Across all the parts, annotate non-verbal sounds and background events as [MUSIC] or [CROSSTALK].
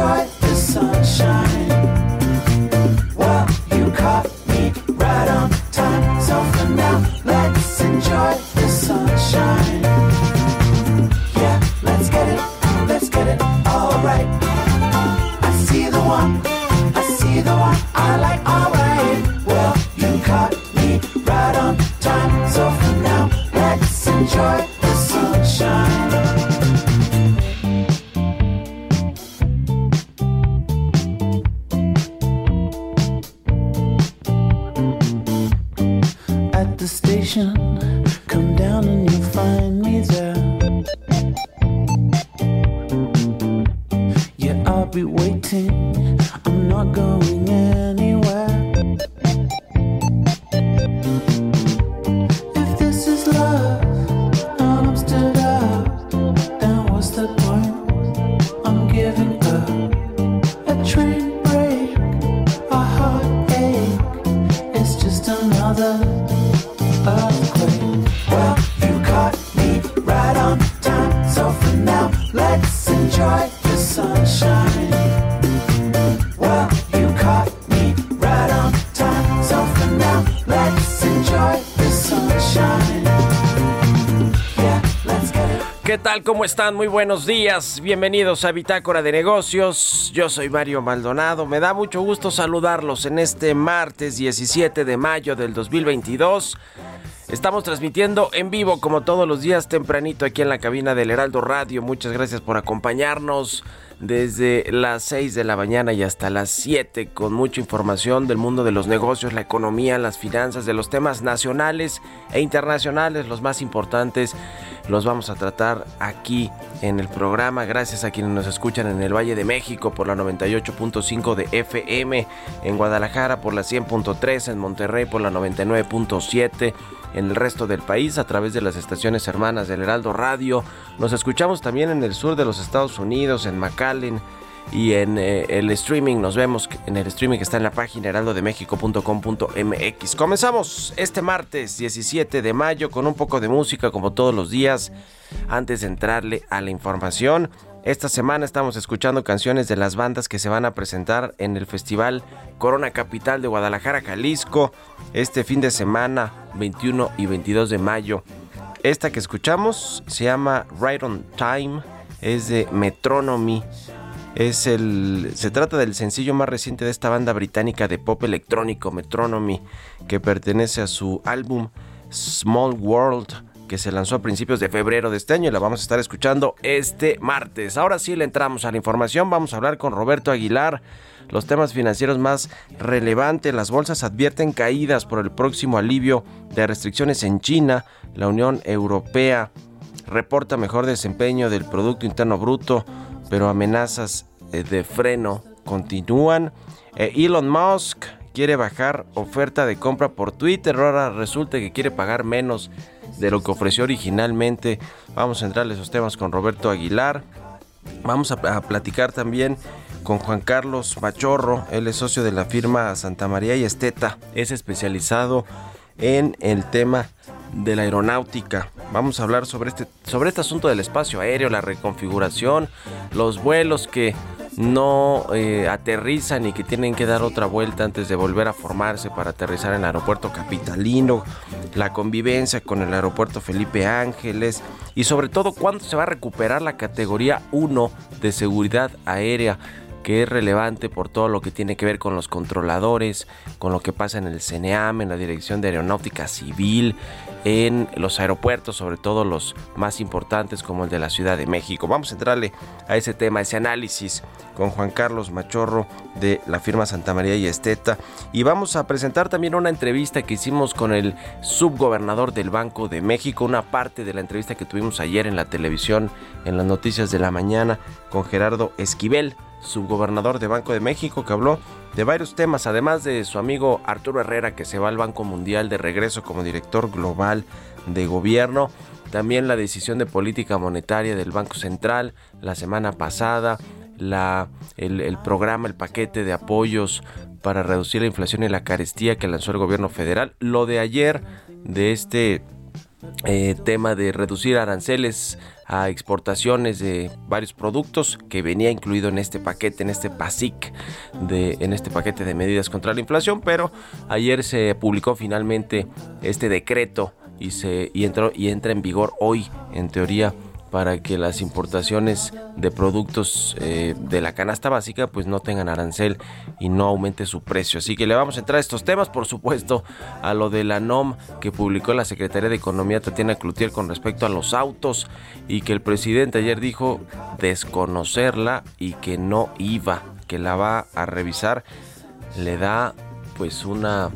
Enjoy the sunshine. Well, you caught me right on time. So now, let's enjoy the sunshine. Yeah, let's get it, let's get it all right. I see the one, I see the one I like, alright. Well, you caught me right on time. So for now, let's enjoy the sunshine. Tal? ¿Cómo están? Muy buenos días. Bienvenidos a Bitácora de Negocios. Yo soy Mario Maldonado. Me da mucho gusto saludarlos en este martes 17 de mayo del 2022. Estamos transmitiendo en vivo como todos los días tempranito aquí en la cabina del Heraldo Radio. Muchas gracias por acompañarnos desde las 6 de la mañana y hasta las 7 con mucha información del mundo de los negocios, la economía, las finanzas, de los temas nacionales e internacionales, los más importantes. Los vamos a tratar aquí en el programa. Gracias a quienes nos escuchan en el Valle de México por la 98.5 de FM, en Guadalajara por la 100.3, en Monterrey por la 99.7 en el resto del país a través de las estaciones hermanas del Heraldo Radio. Nos escuchamos también en el sur de los Estados Unidos, en McAllen y en eh, el streaming. Nos vemos en el streaming que está en la página heraldodemexico.com.mx. Comenzamos este martes 17 de mayo con un poco de música como todos los días. Antes de entrarle a la información, esta semana estamos escuchando canciones de las bandas que se van a presentar en el Festival Corona Capital de Guadalajara, Jalisco, este fin de semana 21 y 22 de mayo. Esta que escuchamos se llama Right on Time, es de Metronomy. Es el, se trata del sencillo más reciente de esta banda británica de pop electrónico, Metronomy, que pertenece a su álbum Small World que se lanzó a principios de febrero de este año y la vamos a estar escuchando este martes. Ahora sí le entramos a la información, vamos a hablar con Roberto Aguilar. Los temas financieros más relevantes, las bolsas advierten caídas por el próximo alivio de restricciones en China. La Unión Europea reporta mejor desempeño del Producto Interno Bruto, pero amenazas eh, de freno continúan. Eh, Elon Musk quiere bajar oferta de compra por Twitter, ahora resulta que quiere pagar menos de lo que ofreció originalmente. Vamos a entrarle esos temas con Roberto Aguilar. Vamos a, a, platicar también con Juan Carlos Machorro, él es socio de la firma Santa María y Esteta, es especializado en el tema de la aeronáutica. Vamos a hablar sobre este, sobre este asunto del espacio aéreo, la reconfiguración, los vuelos que no eh, aterrizan y que tienen que dar otra vuelta antes de volver a formarse para aterrizar en el aeropuerto capitalino, la convivencia con el aeropuerto Felipe Ángeles y sobre todo cuándo se va a recuperar la categoría 1 de seguridad aérea que es relevante por todo lo que tiene que ver con los controladores, con lo que pasa en el CNEAM, en la Dirección de Aeronáutica Civil, en los aeropuertos, sobre todo los más importantes como el de la Ciudad de México. Vamos a entrarle a ese tema, ese análisis con Juan Carlos Machorro de la firma Santa María y Esteta y vamos a presentar también una entrevista que hicimos con el subgobernador del Banco de México, una parte de la entrevista que tuvimos ayer en la televisión, en las noticias de la mañana con Gerardo Esquivel subgobernador de Banco de México, que habló de varios temas, además de su amigo Arturo Herrera, que se va al Banco Mundial de regreso como director global de gobierno. También la decisión de política monetaria del Banco Central la semana pasada, la, el, programa, el paquete de apoyos para reducir la inflación y la carestía que lanzó el gobierno federal. Lo de ayer, de este eh, tema de reducir aranceles a exportaciones de varios productos que venía incluido en este paquete, en este PASIC, de, en este paquete de medidas contra la inflación, pero ayer se publicó finalmente este decreto y, se, y, entró, y entra en vigor hoy, en teoría, para que las importaciones de productos eh, de la canasta básica pues no tengan arancel y no aumente su precio. Así que le vamos a entrar a estos temas, por supuesto, a lo de la NOM que publicó la Secretaría de Economía Tatiana Cloutier con respecto a los autos y que el presidente ayer dijo desconocerla y que no iba, que la va a revisar. Le da pues una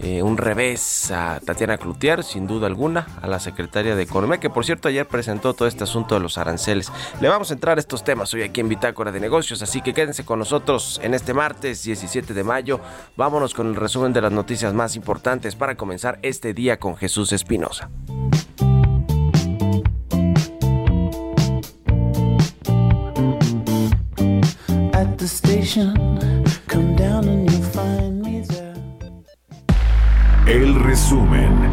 eh, un revés a Tatiana Cloutier, sin duda alguna, a la secretaria de Economía, que por cierto ayer presentó todo este asunto de los aranceles. Le vamos a entrar a estos temas hoy aquí en Bitácora de Negocios, así que quédense con nosotros en este martes 17 de mayo. Vámonos con el resumen de las noticias más importantes para comenzar este día con Jesús Espinosa. Resumen.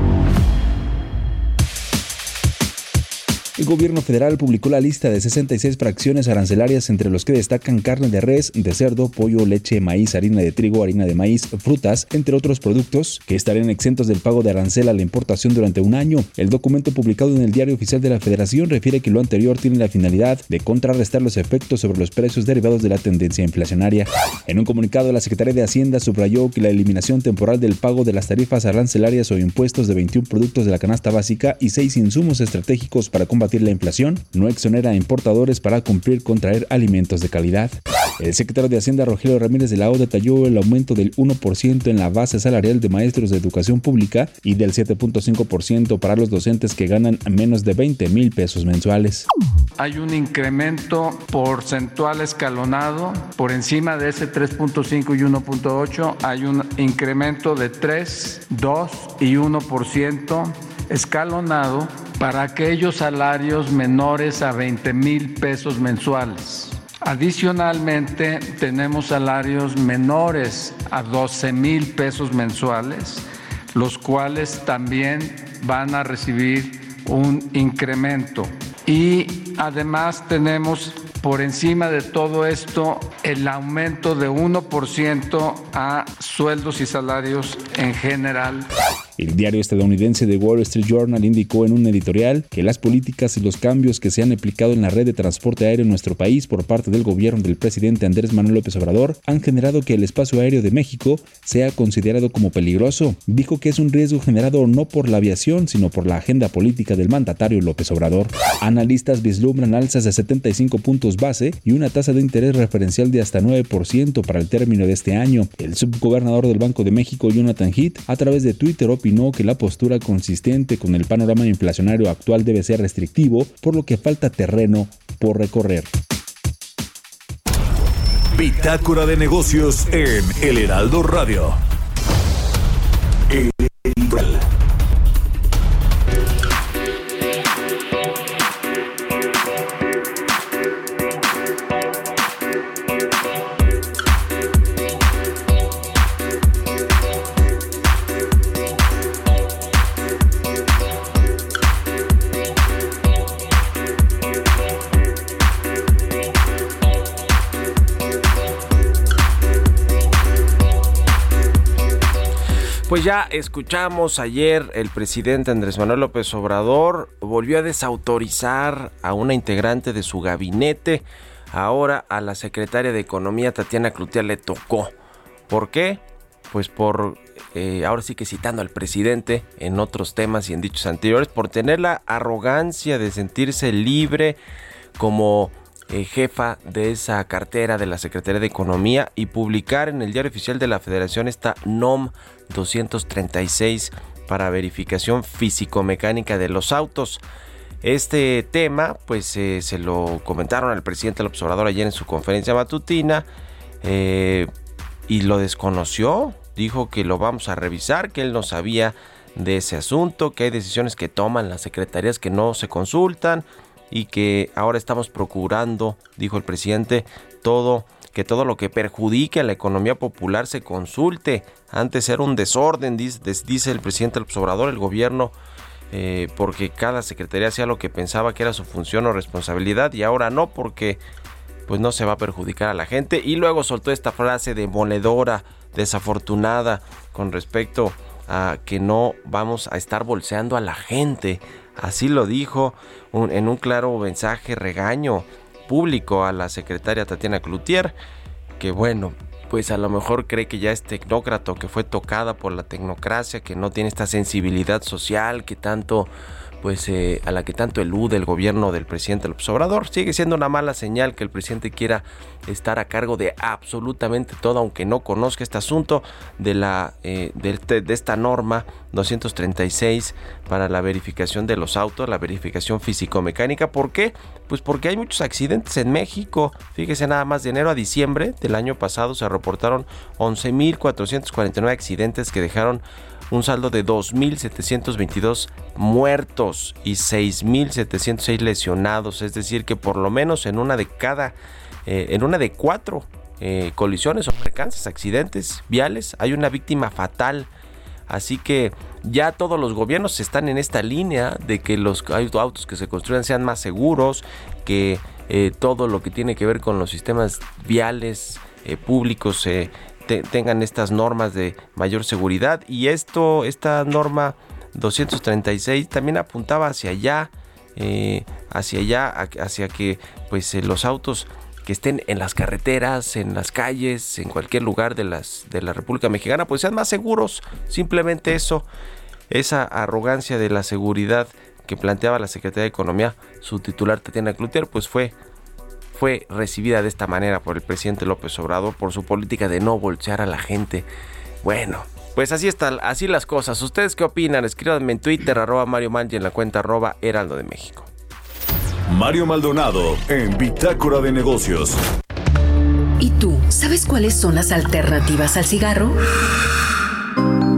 El gobierno federal publicó la lista de 66 fracciones arancelarias entre los que destacan carne de res, de cerdo, pollo, leche, maíz, harina de trigo, harina de maíz, frutas, entre otros productos, que estarían exentos del pago de arancel a la importación durante un año. El documento publicado en el Diario Oficial de la Federación refiere que lo anterior tiene la finalidad de contrarrestar los efectos sobre los precios derivados de la tendencia inflacionaria. En un comunicado, la Secretaría de Hacienda subrayó que la eliminación temporal del pago de las tarifas arancelarias o impuestos de 21 productos de la canasta básica y 6 insumos estratégicos para combatir la inflación, no exonera a importadores para cumplir con traer alimentos de calidad. El secretario de Hacienda Rogelio Ramírez de la O detalló el aumento del 1% en la base salarial de maestros de educación pública y del 7.5% para los docentes que ganan menos de 20 mil pesos mensuales. Hay un incremento porcentual escalonado por encima de ese 3.5 y 1.8. Hay un incremento de 3, 2 y 1% escalonado para aquellos salarios menores a 20 mil pesos mensuales. Adicionalmente, tenemos salarios menores a 12 mil pesos mensuales, los cuales también van a recibir un incremento. Y además tenemos por encima de todo esto el aumento de 1% a sueldos y salarios en general. El diario estadounidense The Wall Street Journal indicó en un editorial que las políticas y los cambios que se han aplicado en la red de transporte aéreo en nuestro país por parte del gobierno del presidente Andrés Manuel López Obrador han generado que el espacio aéreo de México sea considerado como peligroso. Dijo que es un riesgo generado no por la aviación, sino por la agenda política del mandatario López Obrador. Analistas vislumbran alzas de 75 puntos base y una tasa de interés referencial de hasta 9% para el término de este año. El subgobernador del Banco de México, Jonathan Heath, a través de Twitter opinó que la postura consistente con el panorama inflacionario actual debe ser restrictivo, por lo que falta terreno por recorrer. Bitácora de negocios en El Heraldo Radio. Escuchamos ayer el presidente Andrés Manuel López Obrador volvió a desautorizar a una integrante de su gabinete. Ahora a la secretaria de Economía Tatiana Cloutier le tocó. ¿Por qué? Pues por, eh, ahora sí que citando al presidente en otros temas y en dichos anteriores, por tener la arrogancia de sentirse libre como eh, jefa de esa cartera de la Secretaría de Economía y publicar en el diario oficial de la Federación esta NOM 236 para verificación físico-mecánica de los autos. Este tema, pues eh, se lo comentaron al presidente del observador ayer en su conferencia matutina eh, y lo desconoció. Dijo que lo vamos a revisar, que él no sabía de ese asunto, que hay decisiones que toman las secretarías que no se consultan y que ahora estamos procurando, dijo el presidente, todo que todo lo que perjudique a la economía popular se consulte. Antes era un desorden, dice, el presidente del Obrador, el gobierno, eh, porque cada secretaría hacía lo que pensaba que era su función o responsabilidad y ahora no, porque pues no se va a perjudicar a la gente. Y luego soltó esta frase demoledora, desafortunada, con respecto a que no vamos a estar bolseando a la gente. Así lo dijo en un claro mensaje regaño público a la secretaria Tatiana Cloutier, que bueno, pues a lo mejor cree que ya es tecnócrata que fue tocada por la tecnocracia, que no tiene esta sensibilidad social que tanto pues eh, a la que tanto elude el gobierno del presidente López Obrador. Sigue siendo una mala señal que el presidente quiera estar a cargo de absolutamente todo, aunque no conozca este asunto de, la, eh, de, de, esta norma 236 para la verificación de los autos, la verificación físico-mecánica. ¿Por qué? Pues porque hay muchos accidentes en México. Fíjese nada más de enero a diciembre del año pasado se reportaron 11.449 accidentes que dejaron un saldo de 2.722 muertos y 6.706 lesionados, es decir que por lo menos en una de cada, eh, en una de cuatro eh, colisiones o percances, accidentes viales, hay una víctima fatal. Así que ya todos los gobiernos están en esta línea de que los autos que se construyan sean más seguros, que eh, todo lo que tiene que ver con los sistemas viales públicos tengan estas normas de mayor seguridad y esto, esta norma 236 también apuntaba hacia allá, eh, hacia allá, hacia que pues eh, los autos que estén en las carreteras, en las calles, en cualquier lugar de, las, de la República Mexicana, pues sean más seguros. Simplemente eso, esa arrogancia de la seguridad que planteaba la Secretaría de Economía, su titular Tatiana Cloutier, pues fue fue recibida de esta manera por el presidente López Obrador por su política de no bolsear a la gente. Bueno, pues así están, así las cosas. ¿Ustedes qué opinan? Escríbanme en Twitter, arroba Mario Manji en la cuenta arroba Heraldo de México. Mario Maldonado en Bitácora de Negocios. ¿Y tú sabes cuáles son las alternativas al cigarro?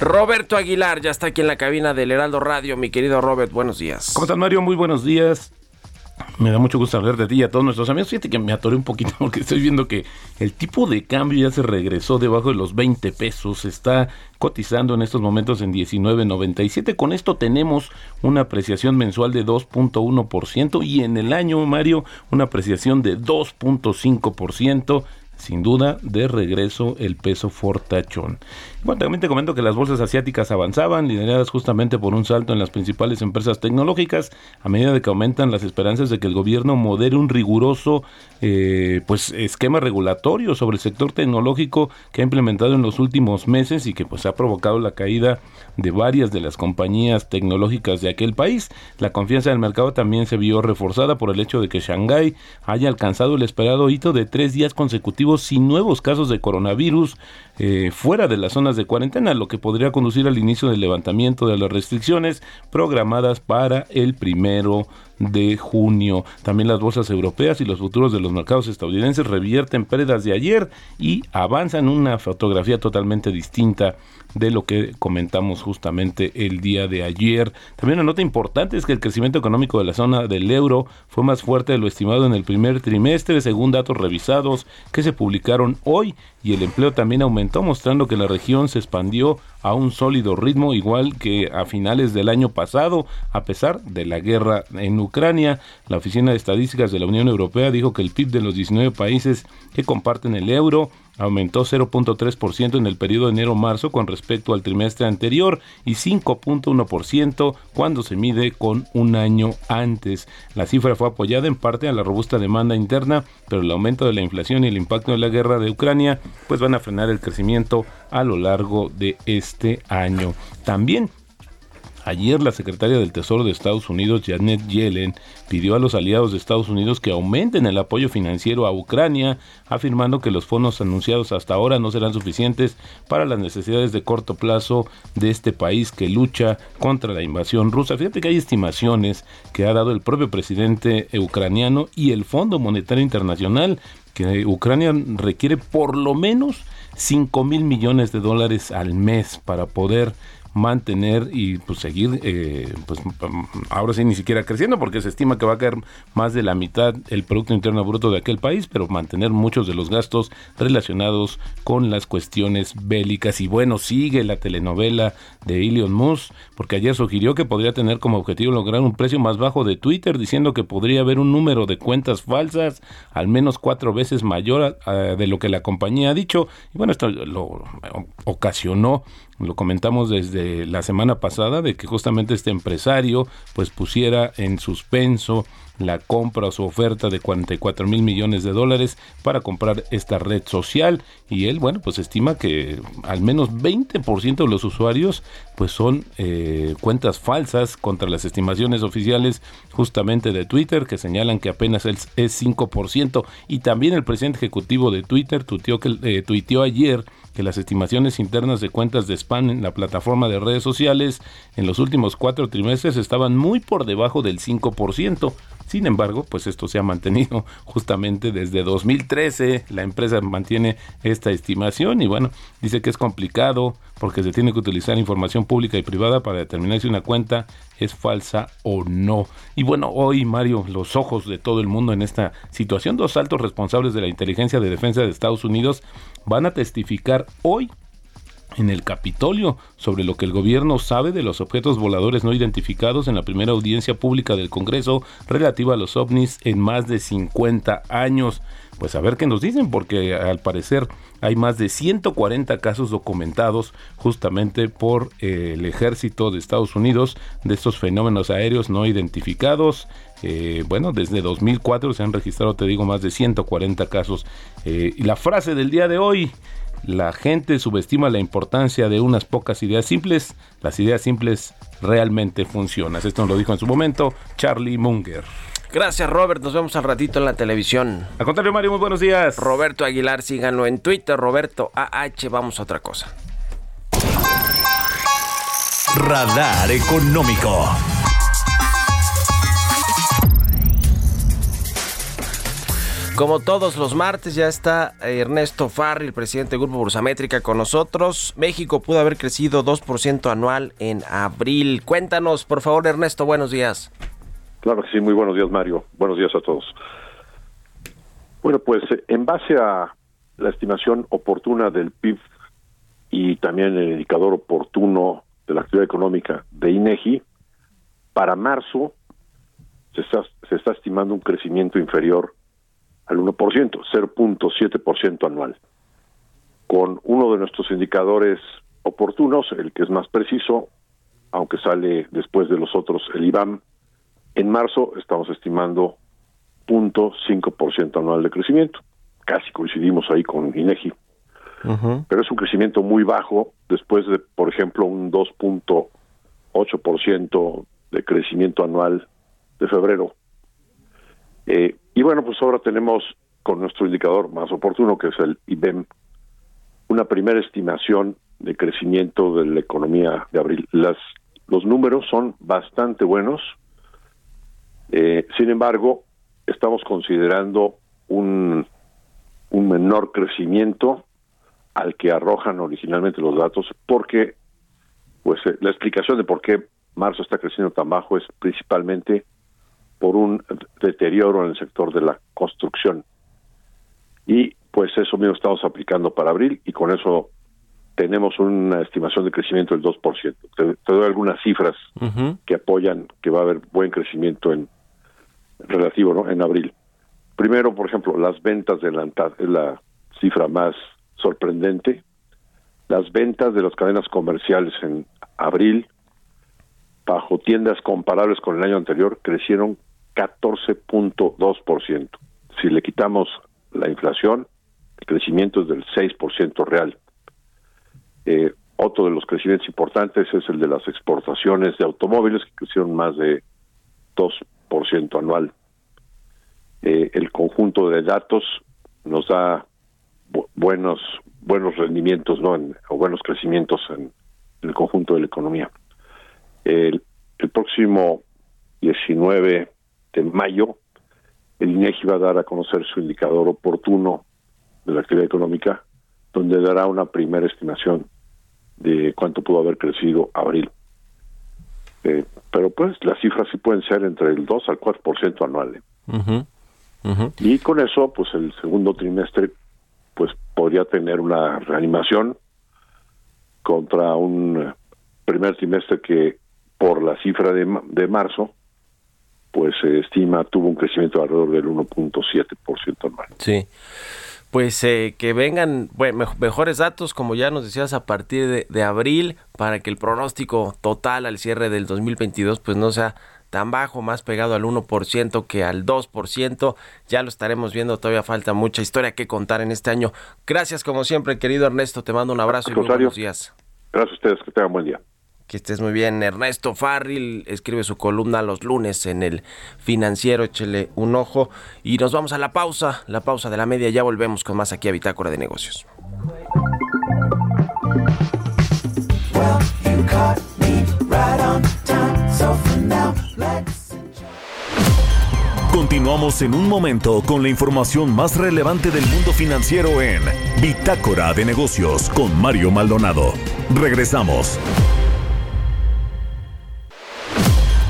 Roberto Aguilar ya está aquí en la cabina del Heraldo Radio. Mi querido Robert, buenos días. ¿Cómo estás, Mario? Muy buenos días. Me da mucho gusto hablar de ti y a todos nuestros amigos. Fíjate que me atoré un poquito [LAUGHS] porque estoy viendo que el tipo de cambio ya se regresó debajo de los 20 pesos. Está cotizando en estos momentos en 19.97. Con esto tenemos una apreciación mensual de 2.1% y en el año, Mario, una apreciación de 2.5% sin duda de regreso el peso fortachón. Bueno, también te comento que las bolsas asiáticas avanzaban, lideradas justamente por un salto en las principales empresas tecnológicas, a medida de que aumentan las esperanzas de que el gobierno modere un riguroso eh, pues esquema regulatorio sobre el sector tecnológico que ha implementado en los últimos meses y que pues ha provocado la caída de varias de las compañías tecnológicas de aquel país. La confianza del mercado también se vio reforzada por el hecho de que Shanghái haya alcanzado el esperado hito de tres días consecutivos sin nuevos casos de coronavirus eh, fuera de las zonas de cuarentena, lo que podría conducir al inicio del levantamiento de las restricciones programadas para el primero de junio. También las bolsas europeas y los futuros de los mercados estadounidenses revierten pérdidas de ayer y avanzan una fotografía totalmente distinta de lo que comentamos justamente el día de ayer. También una nota importante es que el crecimiento económico de la zona del euro fue más fuerte de lo estimado en el primer trimestre, según datos revisados que se publicaron hoy, y el empleo también aumentó, mostrando que la región se expandió a un sólido ritmo, igual que a finales del año pasado, a pesar de la guerra en Ucrania. La Oficina de Estadísticas de la Unión Europea dijo que el PIB de los 19 países que comparten el euro aumentó 0.3% en el periodo de enero-marzo con respecto al trimestre anterior y 5.1% cuando se mide con un año antes. La cifra fue apoyada en parte a la robusta demanda interna, pero el aumento de la inflación y el impacto de la guerra de Ucrania pues van a frenar el crecimiento a lo largo de este año. También Ayer la secretaria del Tesoro de Estados Unidos, Janet Yellen, pidió a los aliados de Estados Unidos que aumenten el apoyo financiero a Ucrania, afirmando que los fondos anunciados hasta ahora no serán suficientes para las necesidades de corto plazo de este país que lucha contra la invasión rusa. Fíjate que hay estimaciones que ha dado el propio presidente ucraniano y el Fondo Monetario Internacional que Ucrania requiere por lo menos 5 mil millones de dólares al mes para poder mantener y pues seguir eh, pues ahora sí ni siquiera creciendo porque se estima que va a caer más de la mitad el producto interno bruto de aquel país pero mantener muchos de los gastos relacionados con las cuestiones bélicas. Y bueno sigue la telenovela de Elon Musk porque ayer sugirió que podría tener como objetivo lograr un precio más bajo de Twitter diciendo que podría haber un número de cuentas falsas al menos cuatro veces mayor de lo que la compañía ha dicho. Y bueno esto lo ocasionó lo comentamos desde la semana pasada de que justamente este empresario pues pusiera en suspenso la compra o su oferta de 44 mil millones de dólares para comprar esta red social y él bueno pues estima que al menos 20% de los usuarios pues son eh, cuentas falsas contra las estimaciones oficiales justamente de Twitter que señalan que apenas es, 5% y también el presidente ejecutivo de Twitter tuiteó, que, eh, tuiteó ayer que las estimaciones internas de cuentas de spam en la plataforma de redes sociales en los últimos cuatro trimestres estaban muy por debajo del 5%. Sin embargo, pues esto se ha mantenido [LAUGHS] justamente desde 2013. La empresa mantiene esta estimación y bueno, dice que es complicado porque se tiene que utilizar información pública y privada para determinar si una cuenta es falsa o no. Y bueno, hoy Mario, los ojos de todo el mundo en esta situación, dos altos responsables de la inteligencia de defensa de Estados Unidos van a testificar hoy en el Capitolio sobre lo que el gobierno sabe de los objetos voladores no identificados en la primera audiencia pública del Congreso relativa a los ovnis en más de 50 años. Pues a ver qué nos dicen, porque al parecer hay más de 140 casos documentados justamente por eh, el ejército de Estados Unidos de estos fenómenos aéreos no identificados. Eh, bueno, desde 2004 se han registrado, te digo, más de 140 casos. Eh, y la frase del día de hoy, la gente subestima la importancia de unas pocas ideas simples. Las ideas simples realmente funcionan. Esto nos lo dijo en su momento Charlie Munger. Gracias, Robert. Nos vemos al ratito en la televisión. Al contrario, Mario, muy buenos días. Roberto Aguilar, síganlo en Twitter. Roberto AH. Vamos a otra cosa. Radar Económico. Como todos los martes ya está Ernesto Farri, el presidente del Grupo Bursamétrica, con nosotros. México pudo haber crecido 2% anual en abril. Cuéntanos, por favor, Ernesto, buenos días. Claro que sí, muy buenos días, Mario. Buenos días a todos. Bueno, pues en base a la estimación oportuna del PIB y también el indicador oportuno de la actividad económica de INEGI, para marzo se está, se está estimando un crecimiento inferior al 1%, 0.7% anual. Con uno de nuestros indicadores oportunos, el que es más preciso, aunque sale después de los otros, el IBAM, en marzo estamos estimando 0.5% anual de crecimiento. Casi coincidimos ahí con INEGI. Pero es un crecimiento muy bajo después de, por ejemplo, un 2.8% de crecimiento anual de febrero. Eh, y bueno, pues ahora tenemos con nuestro indicador más oportuno, que es el IBEM, una primera estimación de crecimiento de la economía de abril. Las, los números son bastante buenos. Eh, sin embargo, estamos considerando un, un menor crecimiento al que arrojan originalmente los datos, porque pues eh, la explicación de por qué marzo está creciendo tan bajo es principalmente por un deterioro en el sector de la construcción. Y pues eso mismo estamos aplicando para abril y con eso tenemos una estimación de crecimiento del 2%. Te, te doy algunas cifras que apoyan que va a haber buen crecimiento en relativo ¿no? en abril. Primero, por ejemplo, las ventas de adelantadas es la cifra más sorprendente. Las ventas de las cadenas comerciales en abril, bajo tiendas comparables con el año anterior, crecieron 14.2%. Si le quitamos la inflación, el crecimiento es del 6% real. Eh, otro de los crecimientos importantes es el de las exportaciones de automóviles, que crecieron más de 2% anual. Eh, el conjunto de datos nos da buenos buenos rendimientos no o buenos crecimientos en, el conjunto de la economía el, próximo 19 de mayo el INEGI va a dar a conocer su indicador oportuno de la actividad económica donde dará una primera estimación de cuánto pudo haber crecido abril eh, pero pues las cifras sí pueden ser entre el 2 al 4% anual ¿eh? y con eso pues el segundo trimestre pues podría tener una reanimación contra un primer trimestre que por la cifra de, de marzo pues se estima tuvo un crecimiento alrededor del 1.7% anual. Sí. Pues eh, que vengan bueno, mejores datos, como ya nos decías, a partir de, de, abril, para que el pronóstico total al cierre del 2022 pues no sea tan bajo, más pegado al 1% que al 2%. Ya lo estaremos viendo, todavía falta mucha historia que contar en este año. Gracias como siempre, querido Ernesto, te mando un abrazo y muy buenos días. Gracias a ustedes, que tengan buen día. Que estés muy bien. Ernesto Farril escribe su columna los lunes en el financiero. Échele un ojo. Y nos vamos a la pausa, la pausa de la media. Ya volvemos con más aquí a Bitácora de Negocios. Continuamos en un momento con la información más relevante del mundo financiero en Bitácora de Negocios con Mario Maldonado. Regresamos.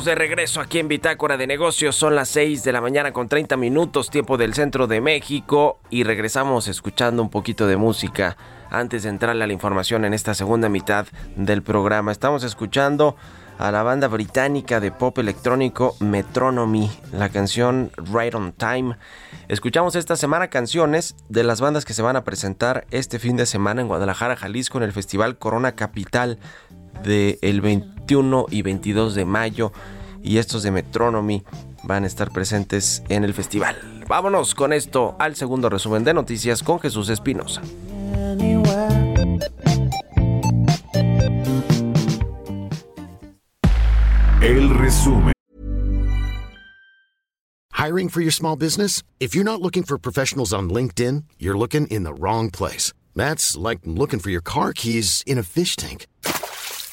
De regreso aquí en Bitácora de Negocios. Son las 6 de la mañana con 30 minutos, tiempo del centro de México. Y regresamos escuchando un poquito de música antes de entrarle a la información en esta segunda mitad del programa. Estamos escuchando a la banda británica de pop electrónico Metronomy, la canción Right on Time. Escuchamos esta semana canciones de las bandas que se van a presentar este fin de semana en Guadalajara, Jalisco, en el Festival Corona Capital del 21 y 22 de mayo. Y estos de Metronomy van a estar presentes en el festival. Vámonos con esto al segundo resumen de noticias con Jesús Espinosa. El resumen. Hiring for your small business? If you're not looking for professionals on LinkedIn, you're looking in the wrong place. That's like looking for your car keys in a fish tank.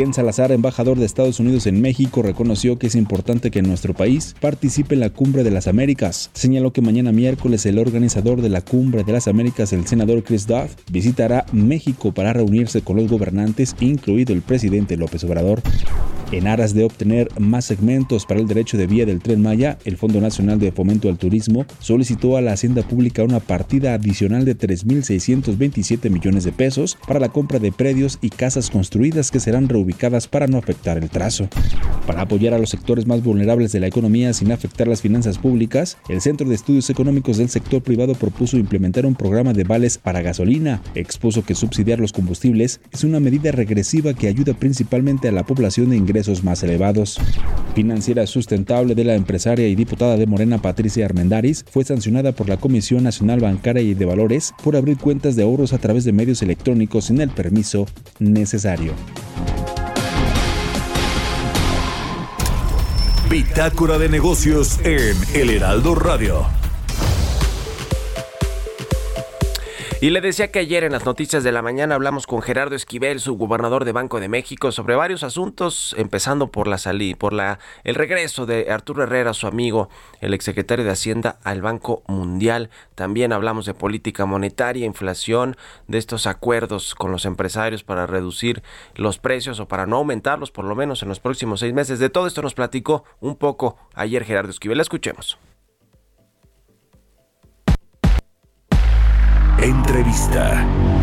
Ken Salazar, embajador de Estados Unidos en México, reconoció que es importante que nuestro país participe en la Cumbre de las Américas. Señaló que mañana miércoles el organizador de la Cumbre de las Américas, el senador Chris Duff, visitará México para reunirse con los gobernantes, incluido el presidente López Obrador. En aras de obtener más segmentos para el derecho de vía del tren Maya, el Fondo Nacional de Fomento al Turismo solicitó a la Hacienda Pública una partida adicional de 3.627 millones de pesos para la compra de predios y casas construidas que serán reubicadas para no afectar el trazo. Para apoyar a los sectores más vulnerables de la economía sin afectar las finanzas públicas, el Centro de Estudios Económicos del Sector Privado propuso implementar un programa de vales para gasolina. Expuso que subsidiar los combustibles es una medida regresiva que ayuda principalmente a la población de ingresos más elevados. Financiera sustentable de la empresaria y diputada de Morena Patricia Armendaris fue sancionada por la Comisión Nacional Bancaria y de Valores por abrir cuentas de ahorros a través de medios electrónicos sin el permiso necesario. Bitácora de negocios en El Heraldo Radio. Y le decía que ayer en las noticias de la mañana hablamos con Gerardo Esquivel, subgobernador de Banco de México, sobre varios asuntos, empezando por la salida, por la el regreso de Arturo Herrera, su amigo, el exsecretario de Hacienda al Banco Mundial. También hablamos de política monetaria, inflación, de estos acuerdos con los empresarios para reducir los precios o para no aumentarlos, por lo menos en los próximos seis meses. De todo esto nos platicó un poco ayer Gerardo Esquivel. Escuchemos. Entrevista.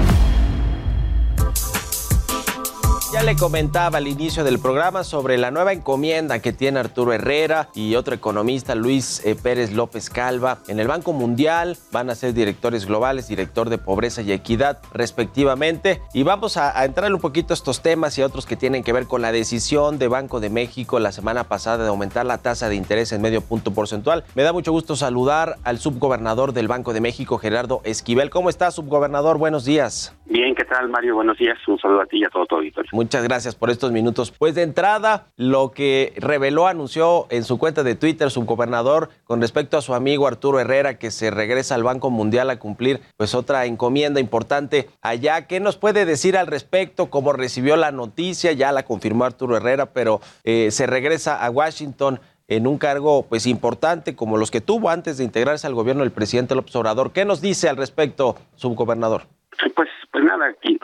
Ya le comentaba al inicio del programa sobre la nueva encomienda que tiene Arturo Herrera y otro economista, Luis eh, Pérez López Calva. En el Banco Mundial van a ser directores globales, director de pobreza y equidad, respectivamente. Y vamos a, entrar un poquito a estos temas y a otros que tienen que ver con la decisión de Banco de México la semana pasada de aumentar la tasa de interés en medio punto porcentual. Me da mucho gusto saludar al subgobernador del Banco de México, Gerardo Esquivel. ¿Cómo está, subgobernador? Buenos días. Bien, ¿qué tal, Mario? Buenos días. Un saludo a ti y a todo tu auditorio. Muchas gracias por estos minutos. Pues de entrada, lo que reveló, anunció en su cuenta de Twitter su gobernador con respecto a su amigo Arturo Herrera, que se regresa al Banco Mundial a cumplir pues otra encomienda importante allá. ¿Qué nos puede decir al respecto? ¿Cómo recibió la noticia? Ya la confirmó Arturo Herrera, pero eh, se regresa a Washington en un cargo pues importante como los que tuvo antes de integrarse al gobierno del presidente López Obrador. ¿Qué nos dice al respecto, subgobernador? Pues, pues nada, y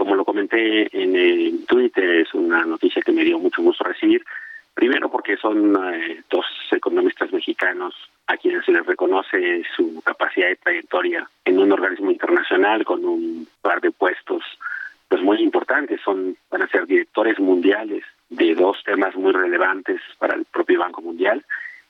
en el Twitter, es una noticia que me dio mucho gusto recibir. Primero porque son eh, dos economistas mexicanos a quienes se les reconoce su capacidad de trayectoria en un organismo internacional con un par de puestos pues muy importantes. Son van a ser directores mundiales de dos temas muy relevantes para el propio Banco Mundial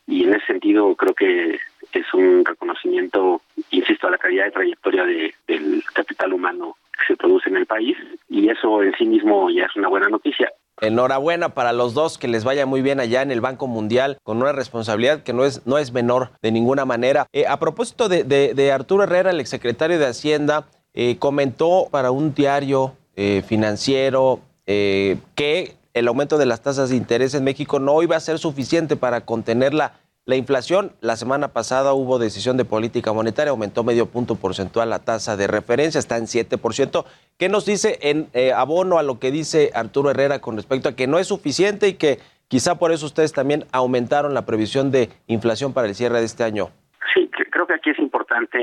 y en ese sentido creo que es un reconocimiento, insisto, a la calidad de trayectoria de, del capital humano que se produce en el país y eso en sí mismo ya es una buena noticia. Enhorabuena para los dos, que les vaya muy bien allá en el Banco Mundial, con una responsabilidad que no es, no es menor de ninguna manera. Eh, a propósito de, Arturo Herrera, el exsecretario de Hacienda, eh, comentó para un diario eh, financiero que el aumento de las tasas de interés en México no iba a ser suficiente para contener la, la inflación. La semana pasada hubo decisión de política monetaria, aumentó medio punto porcentual la tasa de referencia, está en 7%. ¿Qué nos dice en eh, abono a lo que dice Arturo Herrera con respecto a que no es suficiente y que quizá por eso ustedes también aumentaron la previsión de inflación para el cierre de este año? Sí, creo que aquí es importante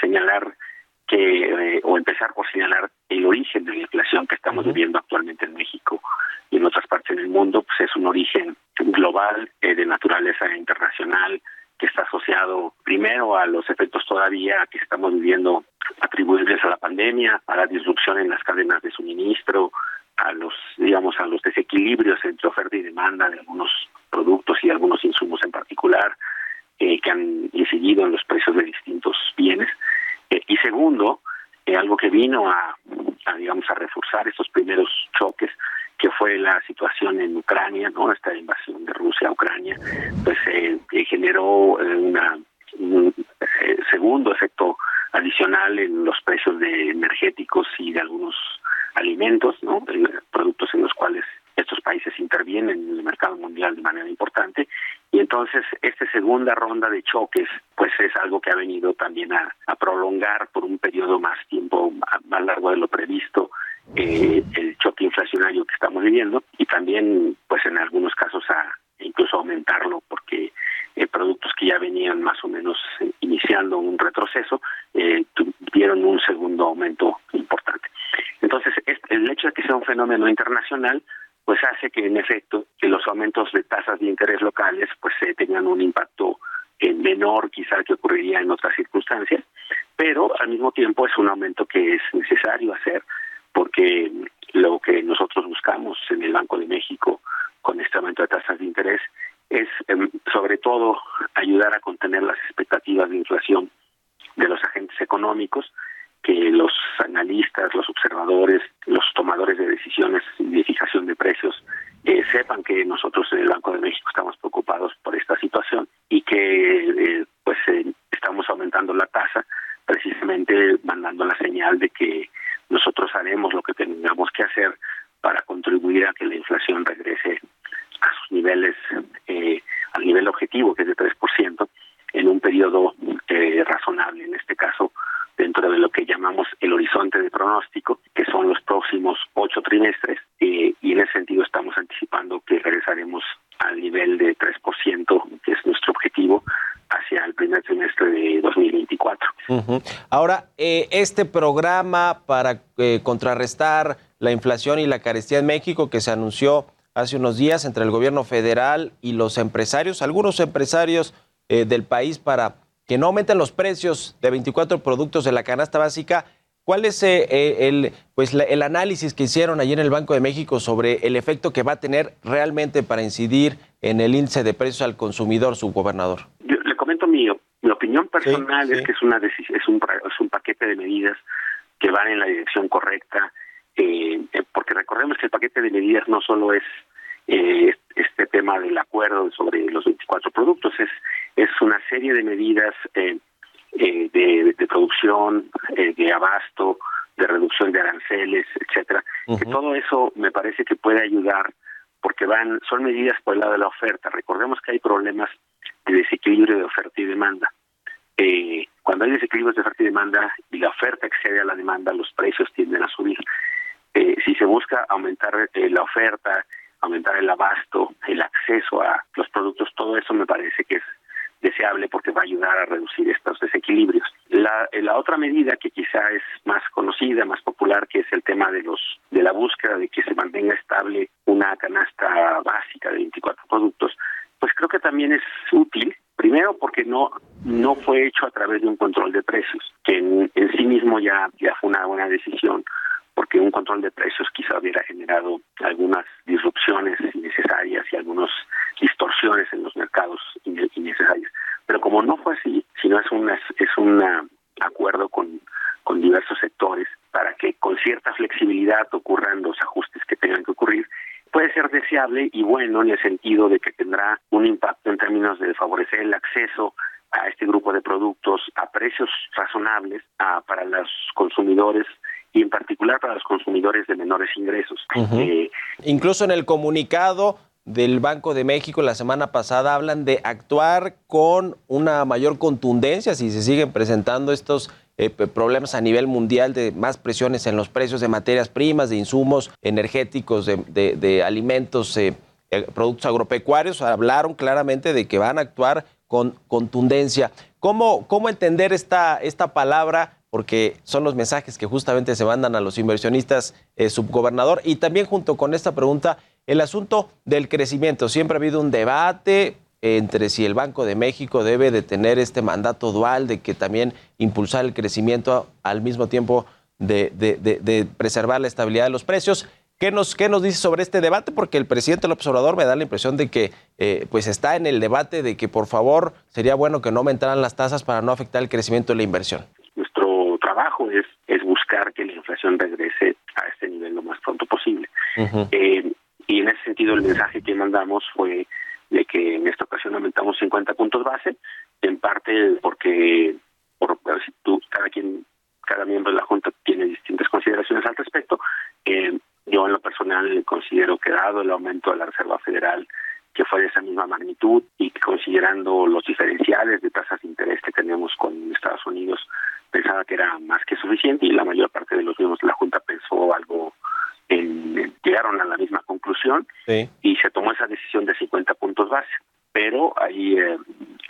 señalar que, eh, o empezar por señalar el origen de la inflación que estamos uh -huh. viviendo actualmente en México y en otras partes del mundo, pues es un origen global eh, de naturaleza internacional que está asociado primero a los efectos todavía que estamos viviendo atribuibles a la pandemia, a la disrupción en las cadenas de suministro, a los digamos a los desequilibrios entre oferta y demanda de algunos productos y algunos insumos en particular eh, que han incidido en los precios de distintos bienes eh, y segundo eh, algo que vino a, a digamos a reforzar estos primeros choques que fue la situación en Ucrania, no esta invasión de Rusia a Ucrania, pues eh, generó eh, una, un eh, segundo efecto adicional en los precios de energéticos y de algunos alimentos, ¿no? productos en los cuales estos países intervienen en el mercado mundial de manera importante y entonces esta segunda ronda de choques pues es algo que ha venido también a, prolongar por un periodo más tiempo más largo de lo previsto eh, el choque inflacionario que estamos viviendo y también pues en algunos casos a incluso aumentarlo porque eh, productos que ya venían más o menos eh, iniciando un retroceso eh, tuvieron un segundo aumento importante. Entonces, el hecho de que sea un fenómeno internacional pues hace que en efecto que los aumentos de tasas de interés locales pues eh, tengan un impacto eh, menor quizá que ocurriría en otras circunstancias, pero al mismo tiempo es un aumento que es necesario hacer porque lo que nosotros buscamos en el Banco de México con este aumento de tasas de interés es em, sobre todo ayudar a contener las expectativas de inflación de los agentes económicos que los analistas, los observadores, los tomadores de decisiones de fijación de precios eh, sepan que nosotros en el Banco de México estamos preocupados por esta situación y que eh, estamos aumentando la tasa precisamente mandando la señal de que nosotros haremos lo que tengamos que hacer para contribuir a que la inflación regrese a sus niveles, al nivel objetivo que es de 3%, en un periodo razonable, en este caso dentro de lo que llamamos el horizonte de pronóstico, que son los próximos ocho trimestres, eh, y en ese sentido estamos anticipando que regresaremos al nivel de 3%, que es nuestro objetivo, hacia el primer trimestre de 2024. Eh, este programa para eh, contrarrestar la inflación y la carestía en México que se anunció hace unos días entre el gobierno federal y los empresarios, algunos empresarios del país para que no aumenten los precios de 24 productos de la canasta básica. ¿Cuál es eh, eh, el, pues, el análisis que hicieron allí en el Banco de México sobre el efecto que va a tener realmente para incidir en el índice de precios al consumidor, subgobernador? Yo le comento mi, personal, es que es, una es, un, es un paquete de medidas que van en la dirección correcta, eh, porque recordemos que el paquete de medidas no solo es este tema del acuerdo sobre los 24 productos, es es una serie de medidas eh, eh, de, producción, eh, de abasto, de reducción de aranceles, etcétera. Que todo eso me parece que puede ayudar porque van son medidas por el lado de la oferta. Recordemos que hay problemas de desequilibrio de oferta y demanda. Cuando hay desequilibrios de oferta y demanda y la oferta excede a la demanda, los precios tienden a subir. si se busca aumentar la oferta, aumentar el abasto, el acceso a los productos, todo eso me parece que es deseable porque va a ayudar a reducir estos desequilibrios. La, la otra medida que quizá es más conocida, más popular, que es el tema de los de la búsqueda de que se mantenga estable una canasta básica de 24 productos, pues creo que también es útil Primero porque no no fue hecho a través de un control de precios, que en, sí mismo ya, ya fue una buena decisión, porque un control de precios quizá hubiera generado algunas disrupciones innecesarias y algunas distorsiones en los mercados innecesarias. Pero como no fue así, sino es un es un acuerdo con, con diversos sectores para que con cierta flexibilidad ocurran los ajustes que tengan que ocurrir, puede ser deseable y bueno en el sentido de que tendrá un impacto en términos de favorecer el acceso a este grupo de productos a precios razonables para los consumidores y en particular para los consumidores de menores ingresos. Eh, Incluso en el comunicado del Banco de México la semana pasada hablan de actuar con una mayor contundencia si se siguen presentando estos eh, problemas a nivel mundial de más presiones en los precios de materias primas, de insumos energéticos, de, alimentos, eh, eh, productos agropecuarios. Hablaron claramente de que van a actuar con contundencia. ¿Cómo, cómo entender esta, esta palabra? Porque son los mensajes que justamente se mandan a los inversionistas, subgobernador. Y también junto con esta pregunta, el asunto del crecimiento. Siempre ha habido un debate entre si el Banco de México debe de tener este mandato dual de que también impulsar el crecimiento al mismo tiempo de, preservar la estabilidad de los precios. ¿Qué nos, ¿Qué nos dice sobre este debate? Porque el presidente López Obrador me da la impresión de que eh, pues está en el debate de que por favor sería bueno que no aumentaran las tasas para no afectar el crecimiento de la inversión. Nuestro trabajo es, es buscar que la inflación regrese a este nivel lo más pronto posible. Eh, en ese sentido el mensaje que mandamos fue de que en esta ocasión aumentamos 50 puntos base, en parte porque por, si tú, cada quien, cada miembro de la Junta tiene distintas consideraciones al respecto. Eh, yo en lo personal considero que dado el aumento de la Reserva Federal que fue de esa misma magnitud y considerando los diferenciales de tasas de interés que tenemos con Estados Unidos, pensaba que era más que suficiente y la mayor parte de los miembros de la Junta pensó algo, en, llegaron a la misma conclusión y se tomó esa decisión de 50 puntos base. Pero ahí eh,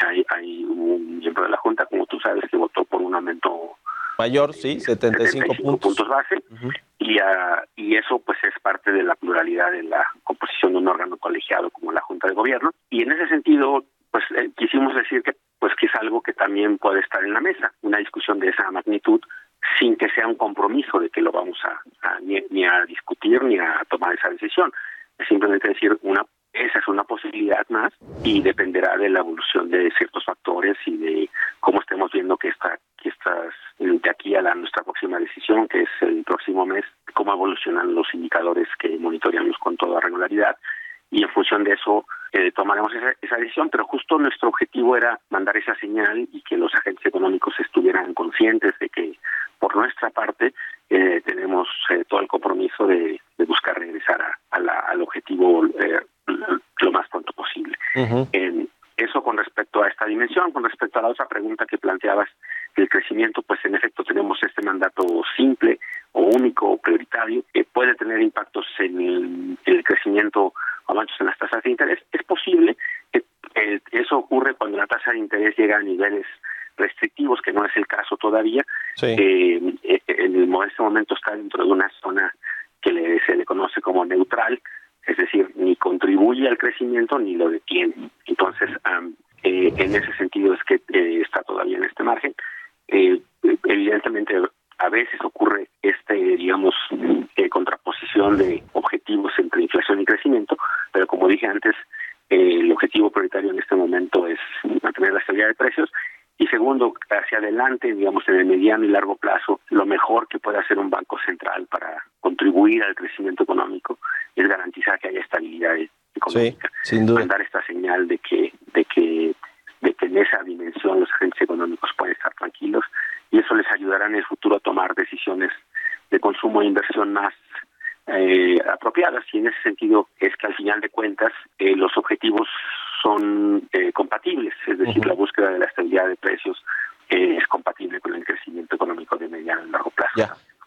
hay, hay un miembro de la Junta, como tú sabes, que votó por un aumento mayor, sí, 75, puntos, base, y, uh, y eso pues es parte de la pluralidad de la composición de un órgano colegiado como la Junta de Gobierno, y en ese sentido pues eh, quisimos decir que pues que es algo que también puede estar en la mesa, una discusión de esa magnitud sin que sea un compromiso de que lo vamos a, ni, a discutir ni a tomar esa decisión, simplemente decir una esa es una posibilidad más y dependerá de la evolución de ciertos factores y de cómo estemos viendo que esta que estas de aquí a la nuestra próxima decisión que es el próximo mes cómo evolucionan los indicadores que monitoreamos con toda regularidad y en función de eso eh, tomaremos esa, esa, decisión, pero justo nuestro objetivo era mandar esa señal y que los agentes económicos estuvieran conscientes de que por nuestra parte eh, tenemos eh, todo el compromiso de, de buscar regresar a, a la, al objetivo eh, lo más pronto posible. Uh -huh. eso con respecto a esta dimensión, con respecto a la otra pregunta que planteabas del crecimiento, pues en efecto tenemos este mandato simple o único o prioritario que puede tener impactos en el, en el crecimiento avances en las tasas de interés. Es posible que eh, eso ocurre cuando la tasa de interés llega a niveles restrictivos, que no es el caso todavía. Sí. Eh, en este momento está dentro de una zona que le, se le conoce como neutral, es decir, ni contribuye al crecimiento ni lo detiene. Entonces, um, eh, en ese sentido es que eh, está todavía en este margen. Eh, evidentemente, a veces ocurre este, digamos, eh, contraposición de objetivos entre inflación y crecimiento, pero como dije antes, eh, el objetivo prioritario en este momento es mantener la estabilidad de precios y segundo, hacia adelante, digamos, en el mediano y largo plazo, lo mejor que puede hacer un banco central para contribuir al crecimiento económico es garantizar que haya estabilidad económica. Sí, sin duda. Mandar esta señal de que, de que, de que en esa dimensión los agentes económicos pueden y eso les ayudará en el futuro a tomar decisiones de consumo e inversión más eh, apropiadas y en ese sentido es que al final de cuentas eh, los objetivos son eh, compatibles, es decir, uh -huh. la búsqueda de la estabilidad de precios eh, es compatible con el crecimiento económico de mediano y largo plazo.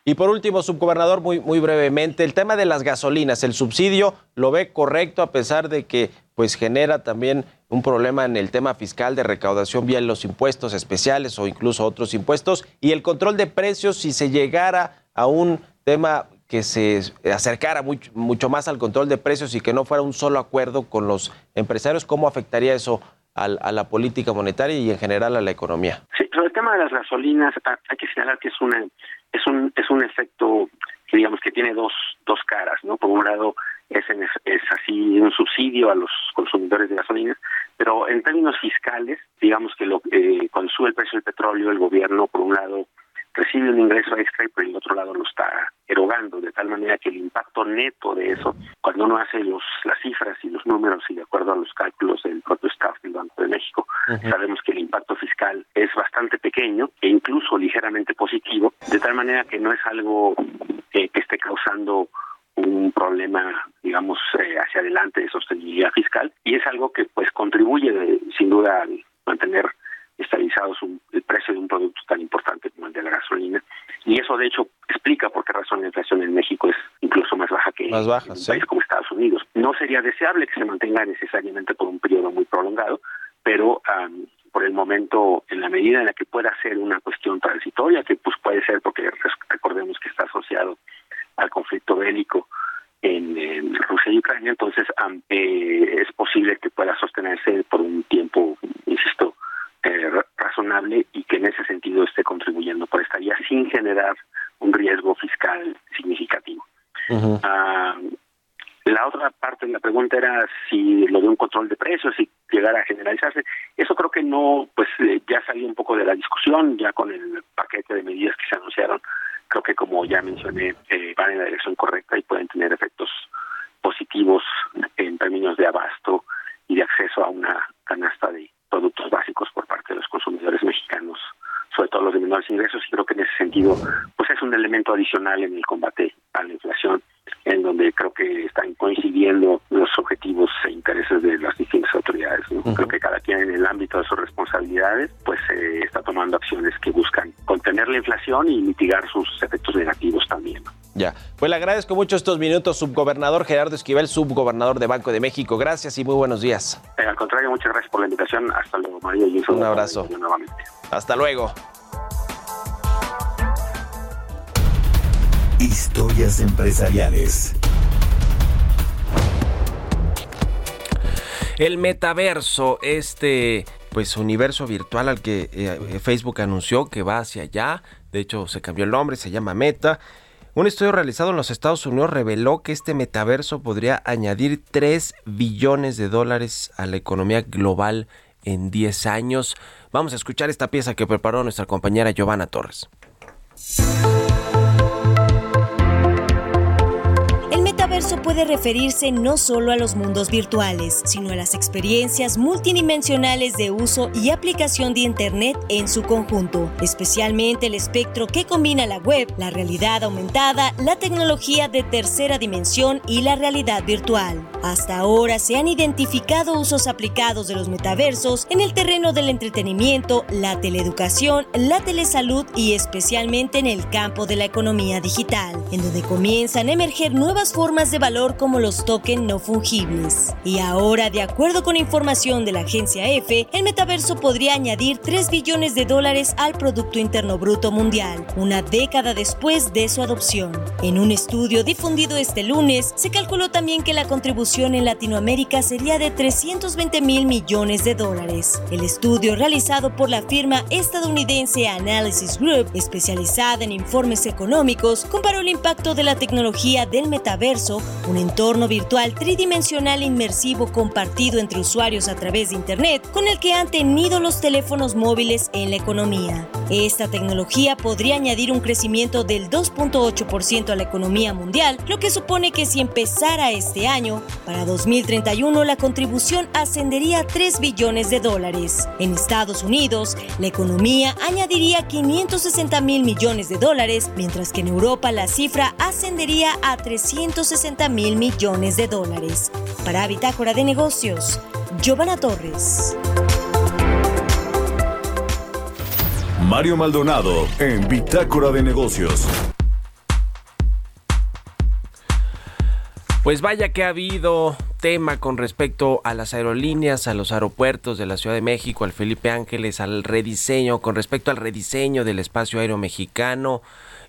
Y por último, subgobernador, muy, muy brevemente, el tema de las gasolinas, el subsidio lo ve correcto a pesar de que pues genera también un problema en el tema fiscal de recaudación vía los impuestos especiales o incluso otros impuestos y el control de precios si se llegara a un tema que se acercara mucho, mucho más al control de precios y que no fuera un solo acuerdo con los empresarios, ¿cómo afectaría eso a la política monetaria y en general a la economía? Sí, sobre el tema de las gasolinas hay que señalar que es una es un es un efecto que digamos que tiene dos dos caras, ¿no? Por un lado es en, es así un subsidio a los consumidores de gasolinas, pero en términos fiscales, digamos que lo eh, cuando sube el precio del petróleo, el gobierno por un lado recibe un ingreso extra y por el otro lado lo está erogando, de tal manera que el impacto neto de eso, cuando uno hace los las cifras y los números y de acuerdo a los cálculos del propio staff del Banco de México, uh -huh. sabemos que el impacto fiscal es bastante pequeño e incluso ligeramente positivo, de tal manera que no es algo eh, que esté causando un problema, digamos, eh, hacia adelante de sostenibilidad fiscal y es algo que pues contribuye de, sin duda a mantener estabilizados un, el precio de un producto tan importante como el de la gasolina. Y eso, de hecho, explica por qué razón la inflación en México es incluso más baja que más baja, en un sí. país como Estados Unidos. No sería deseable que se mantenga necesariamente por un periodo muy prolongado, pero um, por el momento, en la medida en la que pueda ser una cuestión transitoria, que pues puede ser porque recordemos que está asociado al conflicto bélico en, en Rusia y Ucrania, entonces um, eh, es posible que pueda sostenerse por un tiempo, insisto, eh, razonable y que en ese sentido esté contribuyendo por esta vía sin generar un riesgo fiscal significativo. Uh -huh. uh, la otra parte de la pregunta era si lo de un control de precios, si llegara a generalizarse. Eso creo que no, pues eh, ya salió un poco de la discusión, ya con el paquete de medidas que se anunciaron. Creo que como ya mencioné, eh, van en la dirección correcta y pueden tener efectos positivos en términos de abasto y de acceso a una canasta de productos básicos por parte de los consumidores mexicanos, sobre todo los de menores ingresos, y creo que en ese sentido pues es un elemento adicional en el combate a la inflación, en donde creo que están coincidiendo los objetivos e intereses de las distintas autoridades. Creo que cada quien en el ámbito de sus responsabilidades pues eh, está tomando acciones que buscan contener la inflación y mitigar sus efectos negativos también. Ya, pues le agradezco mucho estos minutos, subgobernador Gerardo Esquivel, subgobernador de Banco de México. Gracias y muy buenos días. Eh, al contrario, muchas gracias por la invitación. Hasta luego, María. Y un abrazo. Nuevamente. Hasta luego. Historias empresariales. El metaverso, este pues universo virtual al que eh, Facebook anunció que va hacia allá, de hecho se cambió el nombre, se llama Meta. Un estudio realizado en los Estados Unidos reveló que este metaverso podría añadir 3 billones de dólares a la economía global en 10 años. Vamos a escuchar esta pieza que preparó nuestra compañera Giovanna Torres. Puede referirse no solo a los mundos virtuales, sino a las experiencias multidimensionales de uso y aplicación de Internet en su conjunto, especialmente el espectro que combina la web, la realidad aumentada, la tecnología de tercera dimensión y la realidad virtual. Hasta ahora se han identificado usos aplicados de los metaversos en el terreno del entretenimiento, la teleeducación, la telesalud y especialmente en el campo de la economía digital, en donde comienzan a emerger nuevas formas de valor como los tokens no fungibles. Y ahora, de acuerdo con información de la agencia EFE, el metaverso podría añadir 3 billones de dólares al Producto Interno Bruto Mundial, una década después de su adopción. En un estudio difundido este lunes, se calculó también que la contribución en Latinoamérica sería de 320 mil millones de dólares. El estudio realizado por la firma estadounidense Analysis Group, especializada en informes económicos, comparó el impacto de la tecnología del metaverso un entorno virtual tridimensional inmersivo compartido entre usuarios a través de Internet, con el que han tenido los teléfonos móviles en la economía. Esta tecnología podría añadir un crecimiento del 2.8% a la economía mundial, lo que supone que si empezara este año, para 2031 la contribución ascendería a 3 billones de dólares. En Estados Unidos, la economía añadiría 560 mil millones de dólares, mientras que en Europa la cifra ascendería a 360 60 mil millones de dólares. Para Bitácora de Negocios, Giovanna Torres. Mario Maldonado en Bitácora de Negocios. Pues vaya que ha habido tema con respecto a las aerolíneas, a los aeropuertos de la Ciudad de México, al Felipe Ángeles, al rediseño, con respecto al rediseño del espacio aéreo mexicano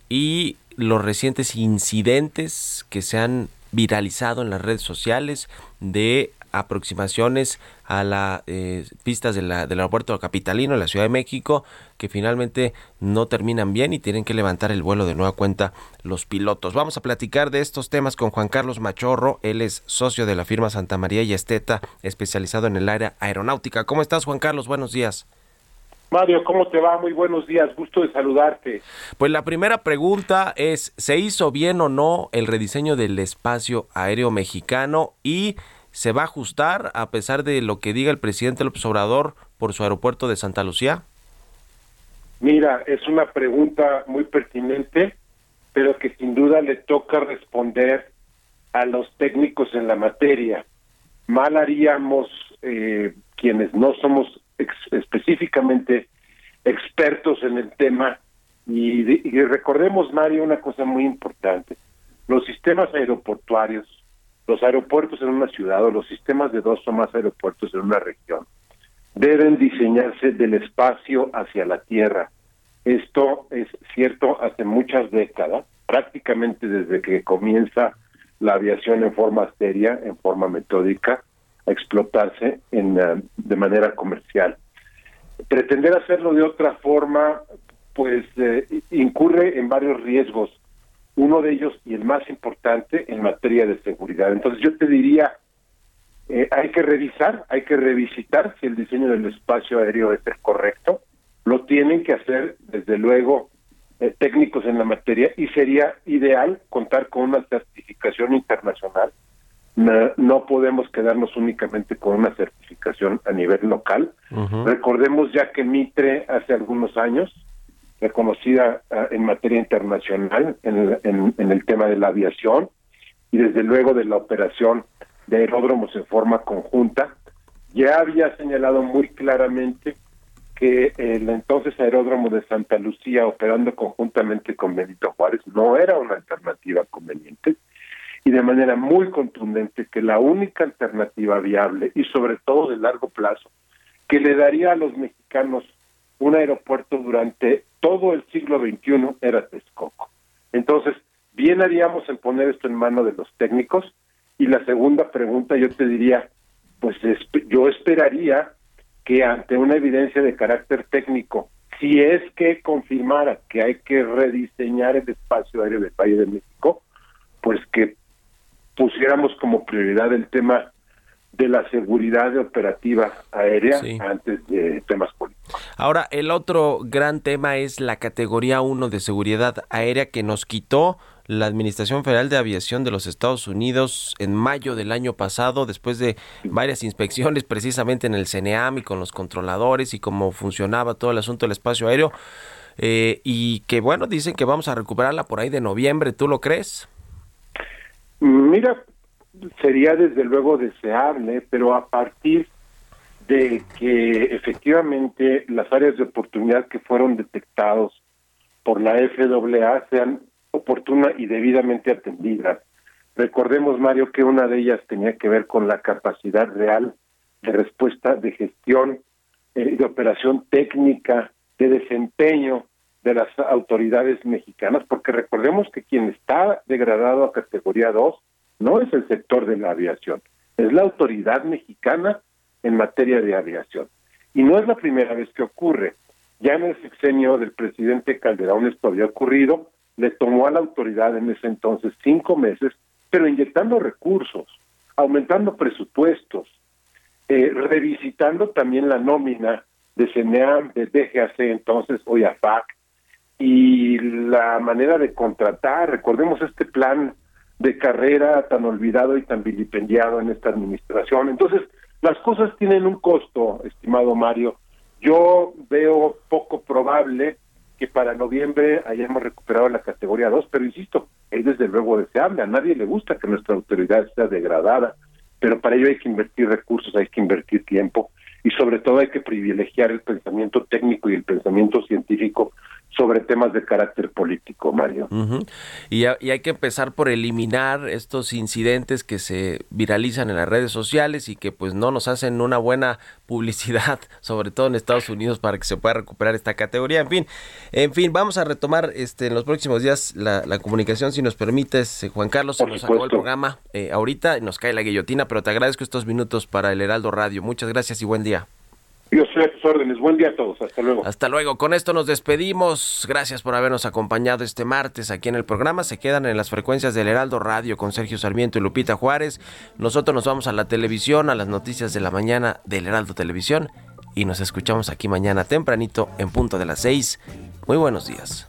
y los recientes incidentes que se han viralizado en las redes sociales de aproximaciones a las eh, pistas de la, del aeropuerto capitalino en la Ciudad de México que finalmente no terminan bien y tienen que levantar el vuelo de nueva cuenta los pilotos. Vamos a platicar de estos temas con Juan Carlos Machorro, él es socio de la firma Santa María y Esteta, especializado en el área aeronáutica. ¿Cómo estás Juan Carlos? Buenos días. Mario, ¿cómo te va? Muy buenos días, gusto de saludarte. Pues la primera pregunta es, ¿se hizo bien o no el rediseño del espacio aéreo mexicano y se va a ajustar a pesar de lo que diga el presidente López Obrador por su aeropuerto de Santa Lucía? Mira, es una pregunta muy pertinente, pero que sin duda le toca responder a los técnicos en la materia. Mal haríamos eh, quienes no somos específicamente expertos en el tema. Y, recordemos, Mario, una cosa muy importante. Los sistemas aeroportuarios, los aeropuertos en una ciudad o los sistemas de dos o más aeropuertos en una región, deben diseñarse del espacio hacia la tierra. Esto es cierto hace muchas décadas, prácticamente desde que comienza la aviación en forma seria, en forma metódica, explotarse en, eh, de manera comercial. Pretender hacerlo de otra forma, pues eh, incurre en varios riesgos. Uno de ellos, y el más importante, en materia de seguridad. Entonces yo te diría, eh, hay que revisar, hay que revisitar si el diseño del espacio aéreo es el correcto. Lo tienen que hacer, desde luego, técnicos en la materia y sería ideal contar con una certificación internacional No, no podemos quedarnos únicamente con una certificación a nivel local. Recordemos ya que Mitre hace algunos años, reconocida ah, en materia internacional en el tema de la aviación y desde luego de la operación de aeródromos en forma conjunta, ya había señalado muy claramente que el entonces aeródromo de Santa Lucía operando conjuntamente con Benito Juárez no era una alternativa conveniente y de manera muy contundente que la única alternativa viable y sobre todo de largo plazo que le daría a los mexicanos un aeropuerto durante todo el siglo XXI era Texcoco. Entonces, bien haríamos en poner esto en mano de los técnicos y la segunda pregunta yo te diría, pues yo esperaría que ante una evidencia de carácter técnico, si es que confirmara que hay que rediseñar el espacio aéreo del Valle de México, pues que pusiéramos como prioridad el tema de la seguridad operativa aérea Sí. antes de temas políticos. Ahora, el otro gran tema es la categoría 1 de seguridad aérea que nos quitó la Administración Federal de Aviación de los Estados Unidos en mayo del año pasado, después de varias inspecciones precisamente en el CNEAM y con los controladores y cómo funcionaba todo el asunto del espacio aéreo. eh, y que bueno, dicen que vamos a recuperarla por ahí de noviembre, ¿tú lo crees? Mira, sería desde luego deseable, pero a partir de que efectivamente las áreas de oportunidad que fueron detectados por la FAA sean oportuna y debidamente atendidas. Recordemos, Mario, que una de ellas tenía que ver con la capacidad real de respuesta, de gestión, eh, de operación técnica, de desempeño de las autoridades mexicanas, porque recordemos que quien está degradado a categoría 2 no es el sector de la aviación, es la autoridad mexicana en materia de aviación. Y no es la primera vez que ocurre. Ya en el sexenio del presidente Calderón esto había ocurrido, le tomó a la autoridad en ese entonces cinco meses, pero inyectando recursos, aumentando presupuestos, eh, revisitando también la nómina de CNEAM, de DGAC, entonces hoy AFAC, y la manera de contratar. Recordemos este plan de carrera tan olvidado y tan vilipendiado en esta administración. Entonces, las cosas tienen un costo, estimado Mario. Yo veo poco probable que para noviembre hayamos recuperado la categoría 2, pero insisto, es desde luego deseable. A nadie le gusta que nuestra autoridad sea degradada, pero para ello hay que invertir recursos, hay que invertir tiempo y sobre todo hay que privilegiar el pensamiento técnico y el pensamiento científico sobre temas de carácter político, Mario. Y, ha- y hay que empezar por eliminar estos incidentes que se viralizan en las redes sociales y que pues no nos hacen una buena publicidad, [LAUGHS] sobre todo en Estados Unidos, para que se pueda recuperar esta categoría. En fin, en fin, vamos a retomar este en los próximos días la, la comunicación, si nos permites, eh, Juan Carlos, se Por nos acabó el programa eh, ahorita y nos cae la guillotina, pero te agradezco estos minutos para el Heraldo Radio. Muchas gracias y buen día. Yo soy a tus órdenes. Buen día a todos. Hasta luego. Hasta luego. Con esto nos despedimos. Gracias por habernos acompañado este martes aquí en el programa. Se quedan en las frecuencias del Heraldo Radio con Sergio Sarmiento y Lupita Juárez. Nosotros nos vamos a la televisión, a las noticias de la mañana del Heraldo Televisión. Y nos escuchamos aquí mañana tempranito en punto de las seis. Muy buenos días.